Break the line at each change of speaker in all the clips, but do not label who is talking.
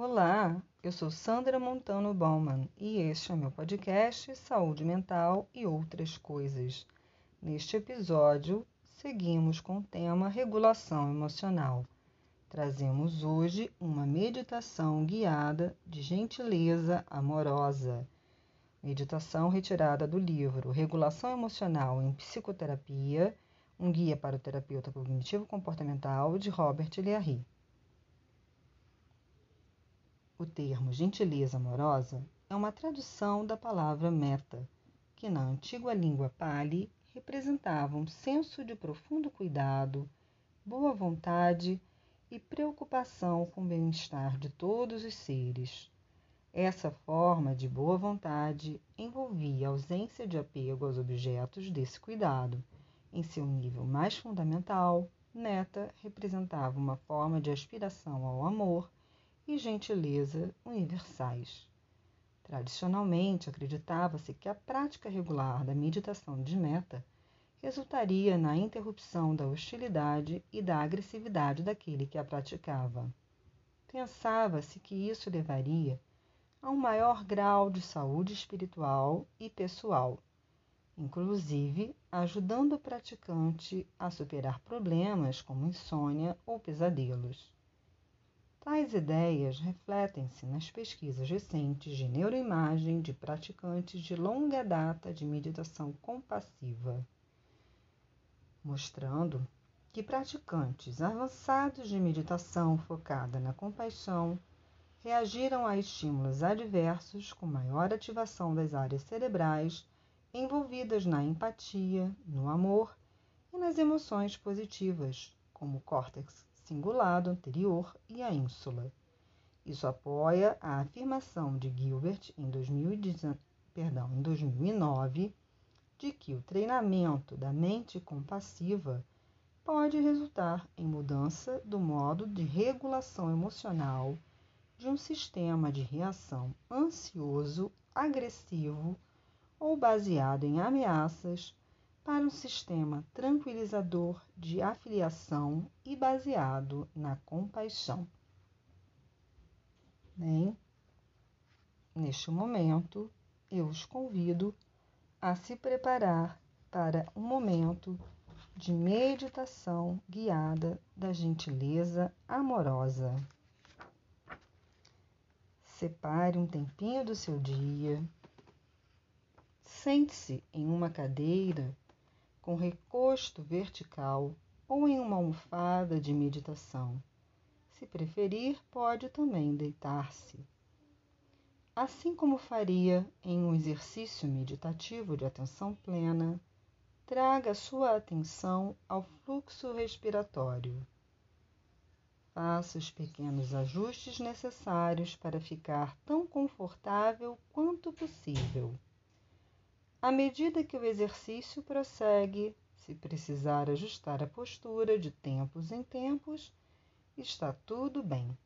Olá, eu sou Sandra Montano Bauman e este é meu podcast Saúde Mental e Outras Coisas. Neste episódio, seguimos com o tema regulação emocional. Trazemos hoje uma meditação guiada de gentileza amorosa. Meditação retirada do livro Regulação Emocional em Psicoterapia, um guia para o terapeuta cognitivo comportamental de Robert Leahy. O termo gentileza amorosa é uma tradução da palavra meta, que na antiga língua pali representava um senso de profundo cuidado, boa vontade e preocupação com o bem-estar de todos os seres. Essa forma de boa vontade envolvia ausência de apego aos objetos desse cuidado. Em seu nível mais fundamental, meta representava uma forma de aspiração ao amor e gentileza universais. Tradicionalmente, acreditava-se que a prática regular da meditação de meta resultaria na interrupção da hostilidade e da agressividade daquele que a praticava. Pensava-se que isso levaria a um maior grau de saúde espiritual e pessoal, inclusive ajudando o praticante a superar problemas como insônia ou pesadelos. Tais ideias refletem-se nas pesquisas recentes de neuroimagem de praticantes de longa data de meditação compassiva, mostrando que praticantes avançados de meditação focada na compaixão reagiram a estímulos adversos com maior ativação das áreas cerebrais envolvidas na empatia, no amor e nas emoções positivas, como o córtex cingulado anterior e a ínsula. Isso apoia a afirmação de Gilbert em, 2019, perdão, em 2009 de que o treinamento da mente compassiva pode resultar em mudança do modo de regulação emocional de um sistema de reação ansioso, agressivo ou baseado em ameaças para um sistema tranquilizador de afiliação e baseado na compaixão. Bem, neste momento, eu os convido a se preparar para um momento de meditação guiada da gentileza amorosa. Separe um tempinho do seu dia. Sente-se em uma cadeira com recosto vertical ou em uma almofada de meditação. Se preferir, pode também deitar-se. Assim como faria em um exercício meditativo de atenção plena, traga sua atenção ao fluxo respiratório. Faça os pequenos ajustes necessários para ficar tão confortável quanto possível. À medida que o exercício prossegue, se precisar ajustar a postura de tempos em tempos, está tudo bem.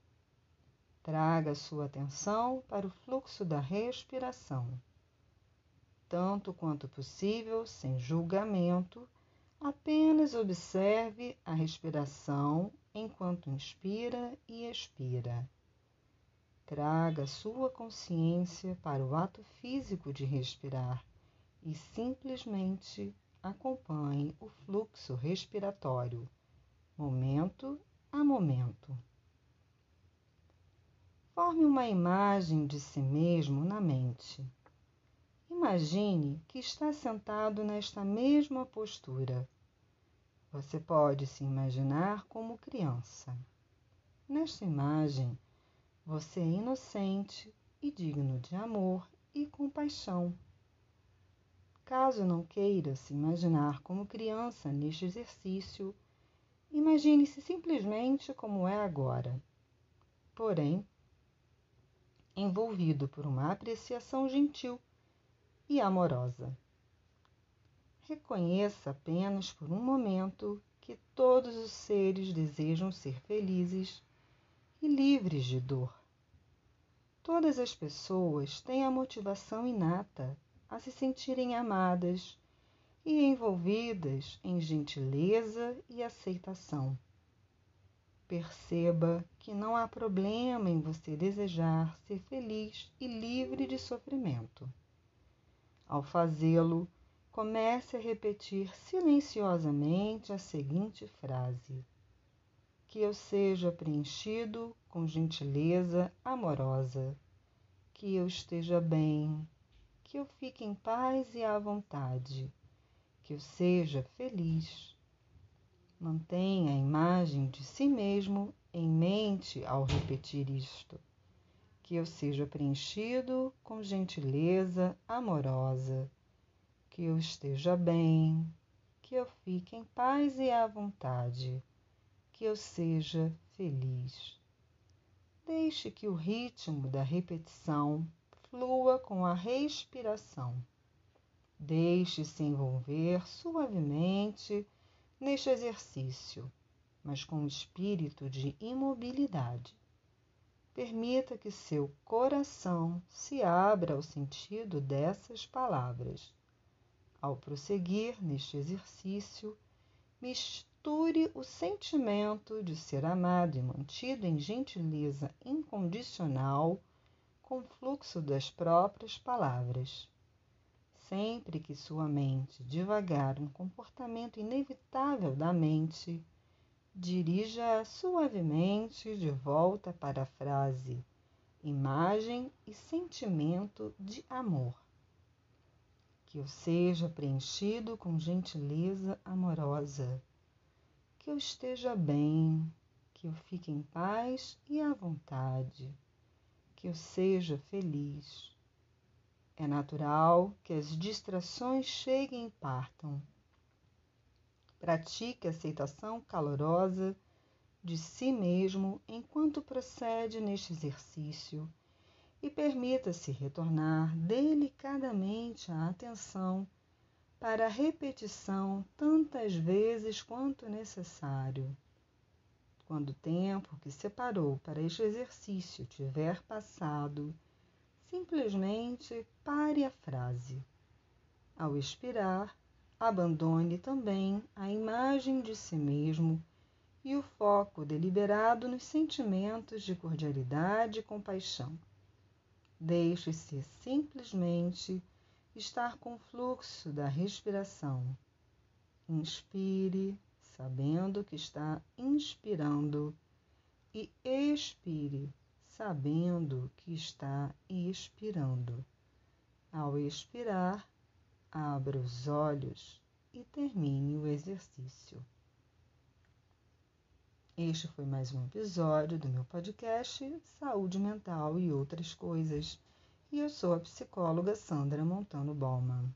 Traga sua atenção para o fluxo da respiração. Tanto quanto possível, sem julgamento, apenas observe a respiração enquanto inspira e expira. Traga sua consciência para o ato físico de respirar e simplesmente acompanhe o fluxo respiratório, momento a momento. Forme uma imagem de si mesmo na mente. Imagine que está sentado nesta mesma postura. Você pode se imaginar como criança. Nesta imagem, você é inocente e digno de amor e compaixão. Caso não queira se imaginar como criança neste exercício, imagine-se simplesmente como é agora. Porém, envolvido por uma apreciação gentil e amorosa. Reconheça apenas por um momento que todos os seres desejam ser felizes e livres de dor. Todas as pessoas têm a motivação inata se sentirem amadas e envolvidas em gentileza e aceitação. Perceba que não há problema em você desejar ser feliz e livre de sofrimento. Ao fazê-lo, comece a repetir silenciosamente a seguinte frase: Que eu seja preenchido com gentileza amorosa, que eu esteja bem, que eu fique em paz e à vontade, que eu seja feliz. Mantenha a imagem de si mesmo em mente ao repetir isto. Que eu seja preenchido com gentileza amorosa, que eu esteja bem, que eu fique em paz e à vontade, que eu seja feliz. Deixe que o ritmo da repetição flua com a respiração. Deixe-se envolver suavemente neste exercício, mas com espírito de imobilidade. Permita que seu coração se abra ao sentido dessas palavras. Ao prosseguir neste exercício, misture o sentimento de ser amado e mantido em gentileza incondicional com o fluxo das próprias palavras. Sempre que sua mente devagar um comportamento inevitável da mente, dirija suavemente de volta para a frase imagem e sentimento de amor. Que eu seja preenchido com gentileza amorosa, que eu esteja bem, que eu fique em paz e à vontade, que eu seja feliz é natural que as distrações cheguem e partam. Pratique a aceitação calorosa de si mesmo enquanto procede neste exercício e permita-se retornar delicadamente a atenção para a repetição tantas vezes quanto necessário. Quando o tempo que separou para este exercício tiver passado, simplesmente pare a frase. Ao expirar, abandone também a imagem de si mesmo e o foco deliberado nos sentimentos de cordialidade e compaixão. Deixe-se simplesmente estar com o fluxo da respiração. Inspire, sabendo que está inspirando, e expire, sabendo que está expirando. Ao expirar, abra os olhos e termine o exercício. Este foi mais um episódio do meu podcast Saúde Mental e Outras Coisas. E eu sou a psicóloga Sandra Montano Bauman.